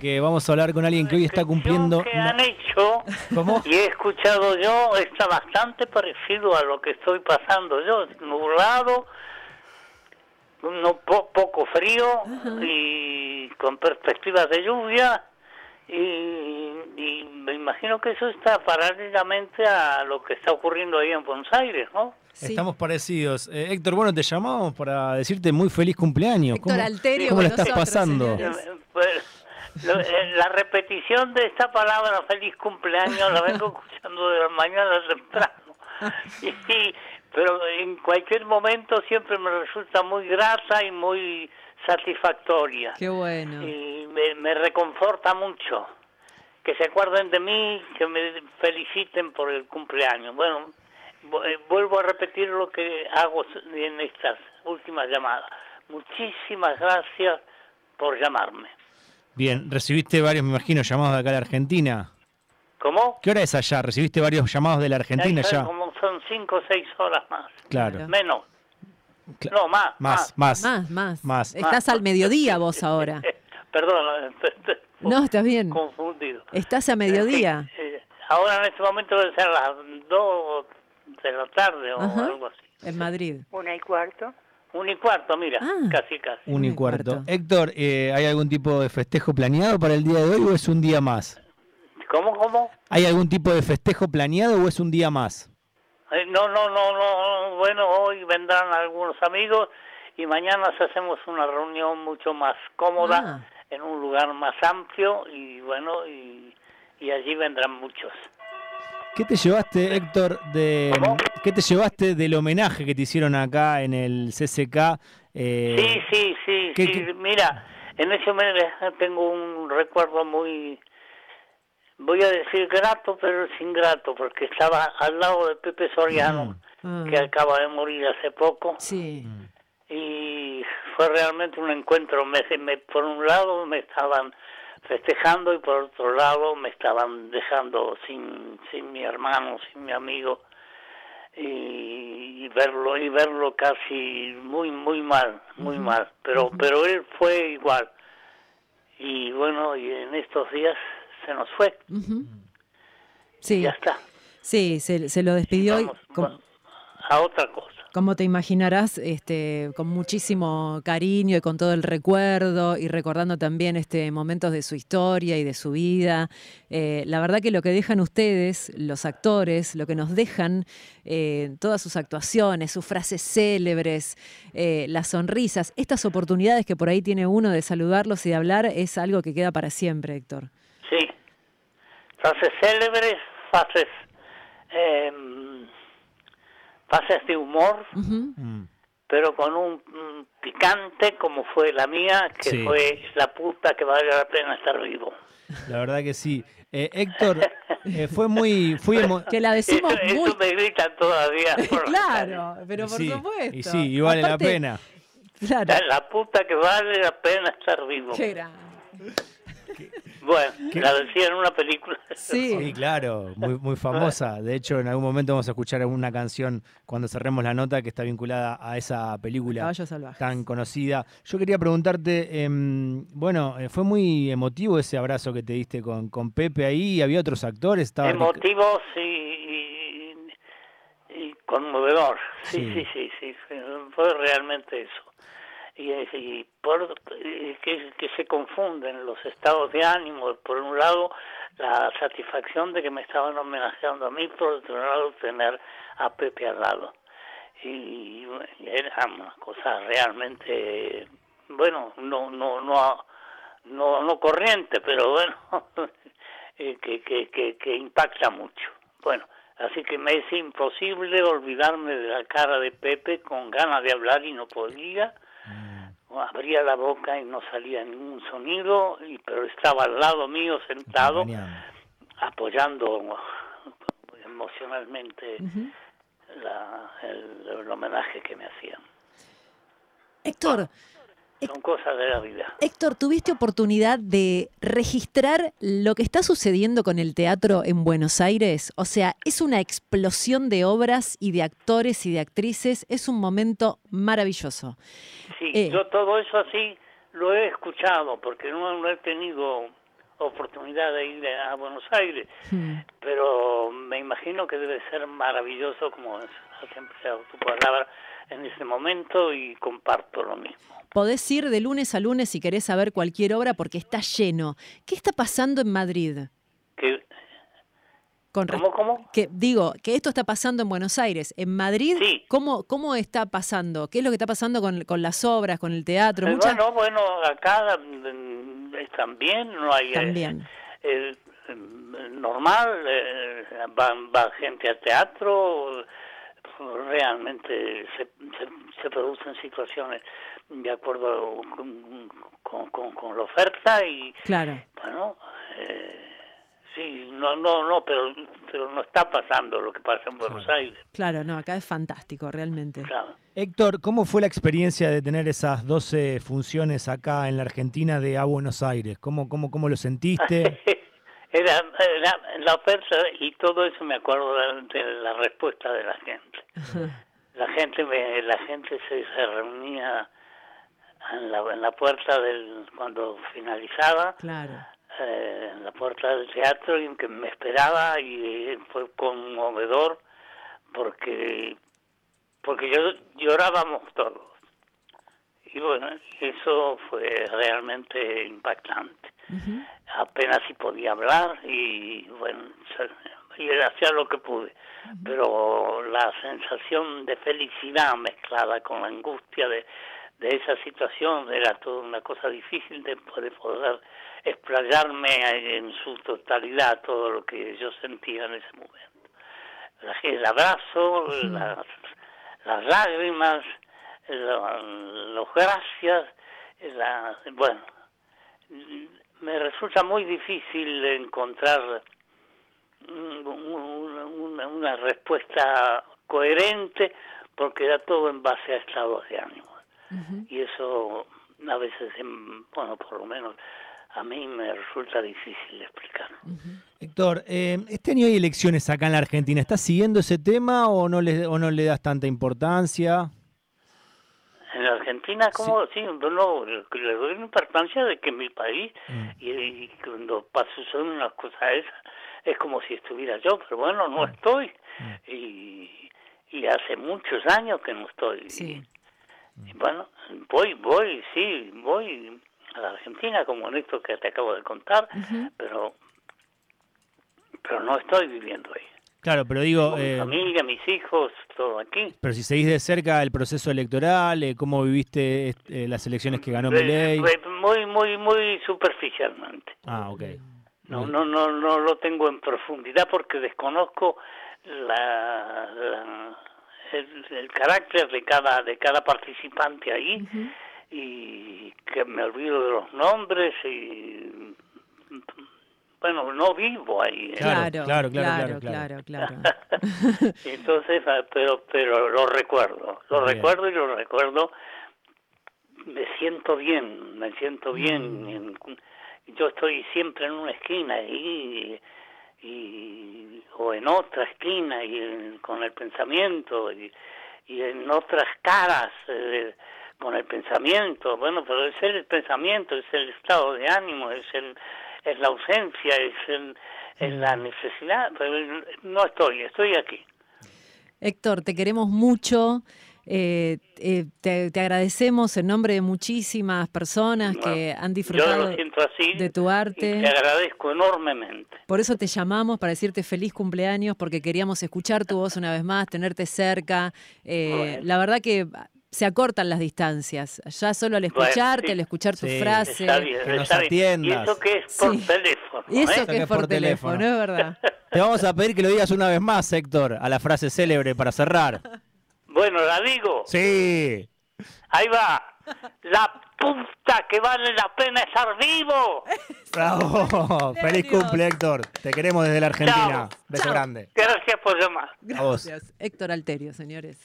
que vamos a hablar con alguien que hoy está cumpliendo. que han hecho ¿Cómo? y he escuchado yo está bastante parecido a lo que estoy pasando yo, nublado, no po- poco frío y con perspectivas de lluvia y, y me imagino que eso está paralelamente a lo que está ocurriendo ahí en Buenos Aires, ¿no? Sí. Estamos parecidos. Eh, Héctor, bueno, te llamamos para decirte muy feliz cumpleaños. Héctor Alterio cómo con estás nosotros, pasando? señores. La repetición de esta palabra feliz cumpleaños la vengo escuchando de la mañana temprano. Y, y- pero en cualquier momento siempre me resulta muy grata y muy satisfactoria. Qué bueno. Y me, me reconforta mucho que se acuerden de mí, que me feliciten por el cumpleaños. Bueno, eh, vuelvo a repetir lo que hago en estas últimas llamadas. Muchísimas gracias por llamarme. Bien, recibiste varios, me imagino, llamados de acá de Argentina. ¿Cómo? ¿Qué hora es allá? ¿Recibiste varios llamados de la Argentina ya? Como son cinco o seis horas más. Claro. Menos. Cla- No, más. Más, más. Más, más. Más. Estás al mediodía vos ahora. Perdón, estoy No, estás bien. confundido. Estás a mediodía. Eh, ahora en este momento debe ser las dos de la tarde o Ajá. algo así. En Madrid. Una y cuarto. Un y cuarto, mira, Ah. casi casi. Un y Un y cuarto. cuarto. Héctor, eh, ¿hay algún tipo de festejo planeado para el día de hoy o es un día más? ¿Cómo, cómo? ¿Hay algún tipo de festejo planeado o es un día más? Eh, no, no, no, no, bueno, hoy vendrán algunos amigos y mañana hacemos una reunión mucho más cómoda Ah. en un lugar más amplio y bueno, y, y allí vendrán muchos. ¿Qué te llevaste, Héctor, de ¿Cómo? qué te llevaste del homenaje que te hicieron acá en el CCK? Eh, Sí, sí, sí, ¿qué- sí. qué- Mira, en ese homenaje tengo un recuerdo muy, voy a decir grato, pero es ingrato, porque estaba al lado de Pepe Soriano, Ah. que acaba de morir hace poco. Sí. y fue realmente un encuentro. Me, me- por un lado me estaban festejando y por otro lado me estaban dejando sin, sin mi hermano, sin mi amigo y, y verlo y verlo casi muy muy mal, muy mal. Pero pero él fue igual y bueno y en estos días se nos fue. Sí, Ya está. sí, se, se lo despidió y Vamos, a otra cosa. Como te imaginarás, este, con muchísimo cariño y con todo el recuerdo y recordando también este momentos de su historia y de su vida. Eh, la verdad que lo que dejan ustedes, los actores, lo que nos dejan, eh, todas sus actuaciones, sus frases célebres, eh, las sonrisas, estas oportunidades que por ahí tiene uno de saludarlos y de hablar, es algo que queda para siempre, Héctor. Sí. Frases célebres, frases, frases de humor, Ujú. mm, pero con un, mm, picante como fue la mía, que Sí. fue la puta que vale la pena estar vivo. la verdad que sí. Eh, Héctor, eh, fue muy, fui Que la decimos eso, muy... eso me gritan todavía. por claro, pero por sí, supuesto. Y sí, y vale Aparte, la pena. Claro. La, la puta que vale la pena estar vivo. Qué Bueno, la decía en una película. Sí, Sí. claro, muy, muy famosa. De hecho, en algún momento vamos a escuchar una canción cuando cerremos la nota que está vinculada a esa película tan conocida. Yo quería preguntarte, em, bueno, eh, fue muy emotivo ese abrazo que te diste con, con Pepe ahí, había otros actores, estaba Emotivos y, y, y conmovedor. Sí, Sí. sí, sí, sí, fue- fue realmente eso. Y, y por, que, que se confunden los estados de ánimo. Por un lado, la satisfacción de que me estaban homenajeando a mí, por otro lado, tener a Pepe al lado. Y, y era una cosa realmente, bueno, no, no, no, no, no corriente, pero bueno, eh, que, que, que, que impacta mucho. Bueno, así que me es imposible olvidarme de la cara de Pepe con ganas de hablar y no podía. Abría la boca y no salía ningún sonido, y, pero estaba al lado mío sentado apoyando emocionalmente Ujú. la- el, el homenaje que me hacían. Héctor, Son cosas de la vida. Héctor, ¿tuviste oportunidad de registrar lo que está sucediendo con el teatro en Buenos Aires? O sea, es una explosión de obras y de actores y de actrices. Es un momento maravilloso. Sí, Eh. yo todo eso así lo he escuchado porque no, no he tenido oportunidad de ir a Buenos Aires, Hmm. pero me imagino que debe ser maravilloso, como has empezado tu palabra, en ese momento y comparto lo mismo. Podés ir de lunes a lunes si querés saber cualquier obra porque está lleno. ¿Qué está pasando en Madrid? Que, Con ¿Cómo, cómo? que digo que esto está pasando en Buenos Aires. En Madrid, Sí. ¿cómo, ¿cómo está pasando? ¿Qué es lo que está pasando con, con las obras, con el teatro? Eh, Muchas- Bueno, bueno, acá mm, están bien, no hay... eh, También. eh, eh, normal, eh, va, va gente al teatro, realmente se, se, se producen situaciones de acuerdo con, con, con- con la oferta y Claro. bueno, eh, sí, no, no, no, pero, pero no está pasando lo que pasa en Buenos Aires, Claro, no, acá es fantástico, realmente. claro. Héctor, ¿cómo fue la experiencia de tener esas 12 funciones acá en la Argentina de A Buenos Aires? ¿Cómo, cómo, cómo lo sentiste? Era, era la oferta y todo eso me acuerdo de, la respuesta de la gente. La gente me, la gente se, se reunía en la, en la puerta del cuando finalizaba, Claro. eh, en la puerta del teatro y que me esperaba y fue conmovedor porque porque yo llorábamos todos y bueno eso fue realmente impactante Apenas si podía hablar y bueno y hacía lo que pude. Pero la sensación de felicidad mezclada con la angustia de, de esa situación era toda una cosa difícil de poder, poder explayarme en su totalidad todo lo que yo sentía en ese momento. La- el abrazo las, las lágrimas la- los gracias la, bueno me resulta muy difícil encontrar un- un- una, una respuesta coherente porque da todo en base a estados de ánimo. Y eso a veces, bueno, por lo menos a mí me resulta difícil de explicar. Héctor, eh, este año hay elecciones acá en la Argentina. ¿Estás siguiendo ese tema o no le, o no le das tanta importancia? Argentina, como sí, no, le doy importancia de que mi país, y, y cuando pasa suceden unas cosas esas, es como si estuviera yo, pero bueno, no estoy. Y, y hace muchos años que no estoy. Sí. Y bueno, voy, voy, sí, voy a la Argentina, como en esto que te acabo de contar, pero pero no estoy viviendo ahí. Claro, pero digo, mi eh, familia, mis hijos, todo aquí. pero si seguís de cerca el proceso electoral, eh, ¿cómo viviste eh, las elecciones que ganó Milei? Muy, muy, muy superficialmente. Ah, ok. No, no, no, no lo tengo en profundidad porque desconozco la, la- el, el carácter de cada de cada participante ahí Ujú. y que me olvido de los nombres y bueno no vivo ahí ¿eh? Claro, Claro, claro, claro, claro, claro, claro. claro. entonces ah, pero pero lo recuerdo lo recuerdo y lo recuerdo me siento bien me siento bien Mm. yo estoy siempre en una esquina y, y o en otra esquina y en- con el pensamiento y, y en otras caras eh, con el pensamiento bueno pero es el pensamiento es el estado de ánimo es el es la ausencia es es la necesidad pero no estoy estoy aquí Héctor, te queremos mucho. eh, eh, te, te agradecemos en nombre de muchísimas personas que han disfrutado así de tu y arte. te agradezco enormemente Por eso te llamamos para decirte feliz cumpleaños, porque queríamos escuchar tu voz una vez más, tenerte cerca. Eh, Bueno. La verdad que se acortan las distancias. Ya solo al Bueno, escucharte, sí. al escuchar tu Sí. frase. está bien que nos está bien. y atiendas. eso que es por Sí. teléfono Y eso ¿eh? que es por, por teléfono, teléfono. es verdad. Te vamos a pedir que lo digas una vez más, Héctor, a la frase célebre para cerrar. bueno la digo Sí. Ahí va. La puta que vale la pena estar vivo. Bravo. Feliz cumple, Héctor. Te queremos desde la Argentina. Chao. Beso Chao. grande. Gracias por llamar. Gracias. Héctor Alterio, señores.